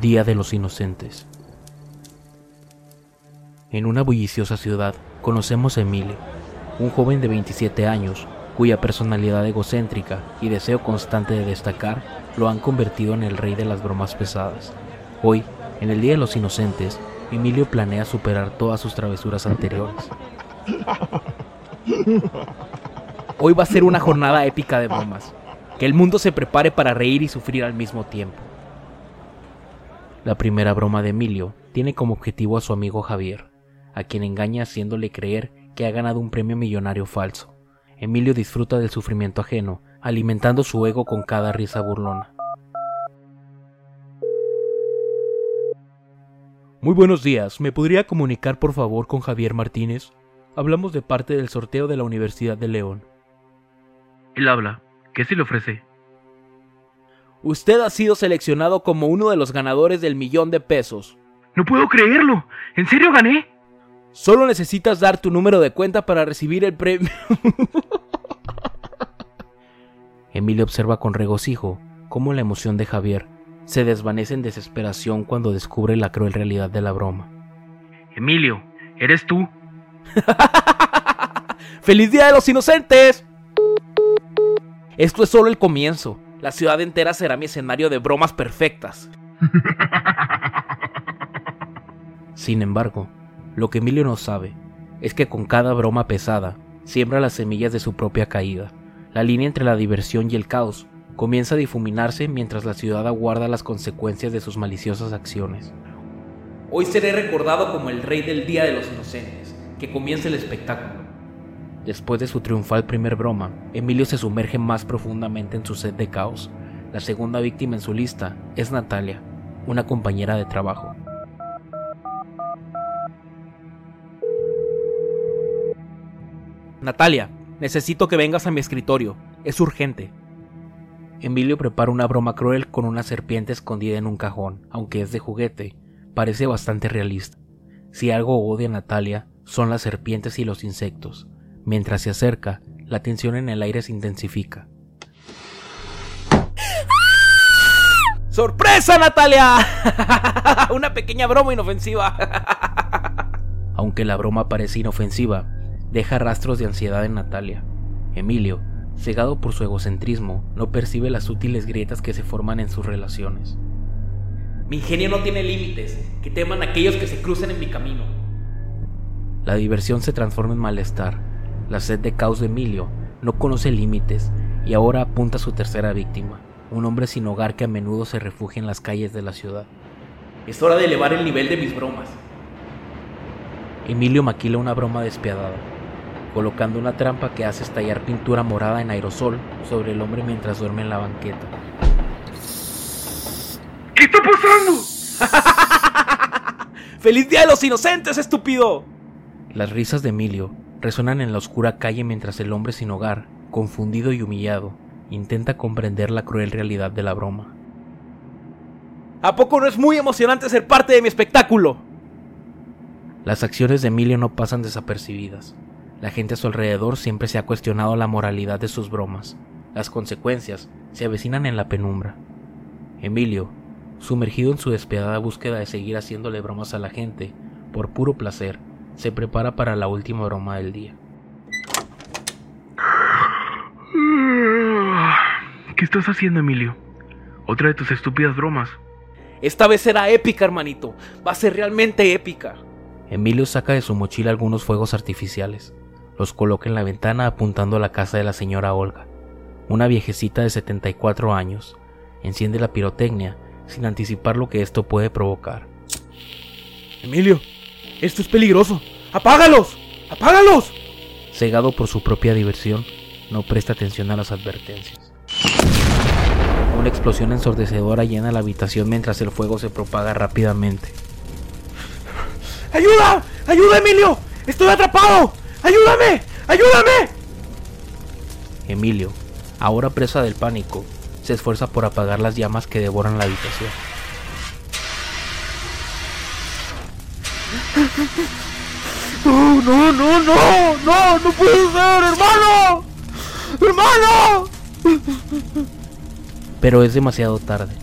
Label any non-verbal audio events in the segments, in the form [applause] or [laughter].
Día de los Inocentes. En una bulliciosa ciudad conocemos a Emilio, un joven de 27 años cuya personalidad egocéntrica y deseo constante de destacar lo han convertido en el rey de las bromas pesadas. Hoy, en el Día de los Inocentes, Emilio planea superar todas sus travesuras anteriores. Hoy va a ser una jornada épica de bromas. Que el mundo se prepare para reír y sufrir al mismo tiempo. La primera broma de Emilio tiene como objetivo a su amigo Javier, a quien engaña haciéndole creer que ha ganado un premio millonario falso. Emilio disfruta del sufrimiento ajeno, alimentando su ego con cada risa burlona. Muy buenos días, ¿me podría comunicar por favor con Javier Martínez? Hablamos de parte del sorteo de la Universidad de León. Él habla. ¿Qué se le ofrece? Usted ha sido seleccionado como uno de los ganadores del millón de pesos. No puedo creerlo. ¿En serio gané? Solo necesitas dar tu número de cuenta para recibir el premio. [laughs] Emilio observa con regocijo cómo la emoción de Javier se desvanece en desesperación cuando descubre la cruel realidad de la broma. Emilio, ¿eres tú? [laughs] ¡Feliz Día de los Inocentes! Esto es solo el comienzo. La ciudad entera será mi escenario de bromas perfectas. [laughs] Sin embargo, lo que Emilio no sabe es que con cada broma pesada siembra las semillas de su propia caída. La línea entre la diversión y el caos comienza a difuminarse mientras la ciudad aguarda las consecuencias de sus maliciosas acciones. Hoy seré recordado como el rey del Día de los Inocentes. Que comience el espectáculo. Después de su triunfal primer broma, Emilio se sumerge más profundamente en su sed de caos. La segunda víctima en su lista es Natalia, una compañera de trabajo. Natalia, necesito que vengas a mi escritorio. Es urgente. Emilio prepara una broma cruel con una serpiente escondida en un cajón, aunque es de juguete. Parece bastante realista. Si algo odia a Natalia, son las serpientes y los insectos. Mientras se acerca, la tensión en el aire se intensifica. ¡Sorpresa, Natalia! [laughs] Una pequeña broma inofensiva. [laughs] Aunque la broma parece inofensiva, deja rastros de ansiedad en Natalia. Emilio, cegado por su egocentrismo, no percibe las útiles grietas que se forman en sus relaciones. Mi ingenio no tiene límites, que teman aquellos que se crucen en mi camino. La diversión se transforma en malestar, la sed de caos de Emilio no conoce límites y ahora apunta a su tercera víctima, un hombre sin hogar que a menudo se refugia en las calles de la ciudad. Es hora de elevar el nivel de mis bromas. Emilio maquila una broma despiadada, colocando una trampa que hace estallar pintura morada en aerosol sobre el hombre mientras duerme en la banqueta. ¿Qué está pasando? [laughs] ¡Feliz Día de los Inocentes, estúpido! Las risas de Emilio resonan en la oscura calle mientras el hombre sin hogar, confundido y humillado, intenta comprender la cruel realidad de la broma. ¿A poco no es muy emocionante ser parte de mi espectáculo? Las acciones de Emilio no pasan desapercibidas. La gente a su alrededor siempre se ha cuestionado la moralidad de sus bromas. Las consecuencias se avecinan en la penumbra. Emilio, sumergido en su despiadada búsqueda de seguir haciéndole bromas a la gente, por puro placer, se prepara para la última broma del día. ¿Qué estás haciendo, Emilio? Otra de tus estúpidas bromas. Esta vez será épica, hermanito. Va a ser realmente épica. Emilio saca de su mochila algunos fuegos artificiales. Los coloca en la ventana apuntando a la casa de la señora Olga, una viejecita de 74 años. Enciende la pirotecnia sin anticipar lo que esto puede provocar. Emilio, esto es peligroso. ¡Apágalos! ¡Apágalos! Cegado por su propia diversión, no presta atención a las advertencias. Una explosión ensordecedora llena la habitación mientras el fuego se propaga rápidamente. ¡Ayuda! ¡Ayuda, Emilio! ¡Estoy atrapado! ¡Ayúdame! ¡Ayúdame! Emilio, ahora presa del pánico, se esfuerza por apagar las llamas que devoran la habitación. [laughs] No, no, no, no, no, no puede ser, hermano. Hermano. Pero es demasiado tarde.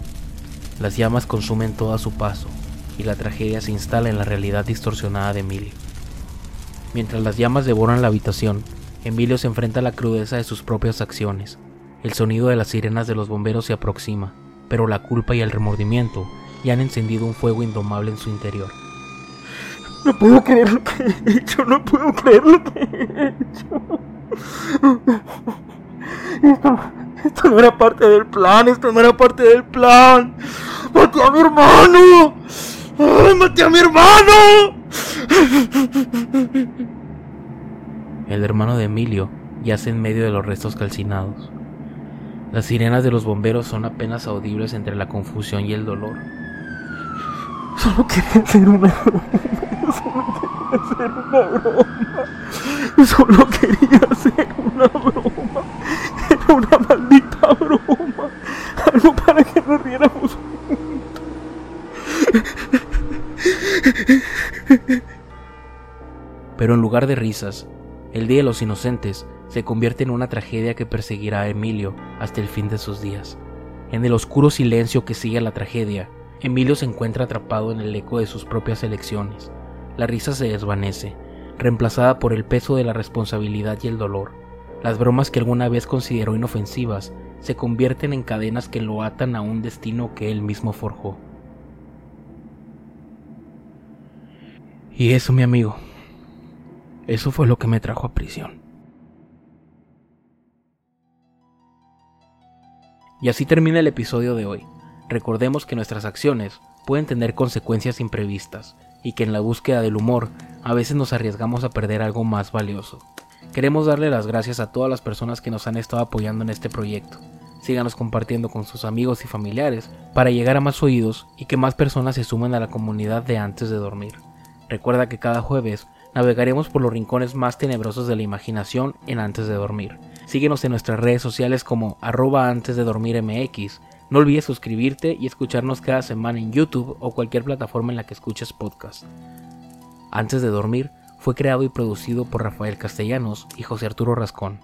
Las llamas consumen todo a su paso y la tragedia se instala en la realidad distorsionada de Emilio. Mientras las llamas devoran la habitación, Emilio se enfrenta a la crudeza de sus propias acciones. El sonido de las sirenas de los bomberos se aproxima, pero la culpa y el remordimiento ya han encendido un fuego indomable en su interior. No puedo creer lo que he hecho, no puedo creer lo que he hecho. Esto, esto no era parte del plan, esto no era parte del plan. ¡Maté a mi hermano! ¡Ay, maté a mi hermano! El hermano de Emilio yace en medio de los restos calcinados. Las sirenas de los bomberos son apenas audibles entre la confusión y el dolor. Solo quería hacer una broma. Solo quería hacer una broma. Solo quería hacer una broma. Era una maldita broma. Algo para que nos riéramos Pero en lugar de risas, el Día de los Inocentes se convierte en una tragedia que perseguirá a Emilio hasta el fin de sus días. En el oscuro silencio que sigue a la tragedia, Emilio se encuentra atrapado en el eco de sus propias elecciones. La risa se desvanece, reemplazada por el peso de la responsabilidad y el dolor. Las bromas que alguna vez consideró inofensivas se convierten en cadenas que lo atan a un destino que él mismo forjó. Y eso, mi amigo, eso fue lo que me trajo a prisión. Y así termina el episodio de hoy. Recordemos que nuestras acciones pueden tener consecuencias imprevistas y que en la búsqueda del humor a veces nos arriesgamos a perder algo más valioso. Queremos darle las gracias a todas las personas que nos han estado apoyando en este proyecto. Síganos compartiendo con sus amigos y familiares para llegar a más oídos y que más personas se sumen a la comunidad de antes de dormir. Recuerda que cada jueves navegaremos por los rincones más tenebrosos de la imaginación en antes de dormir. Síguenos en nuestras redes sociales como arroba antes de dormir MX no olvides suscribirte y escucharnos cada semana en YouTube o cualquier plataforma en la que escuches podcast. Antes de dormir, fue creado y producido por Rafael Castellanos y José Arturo Rascón.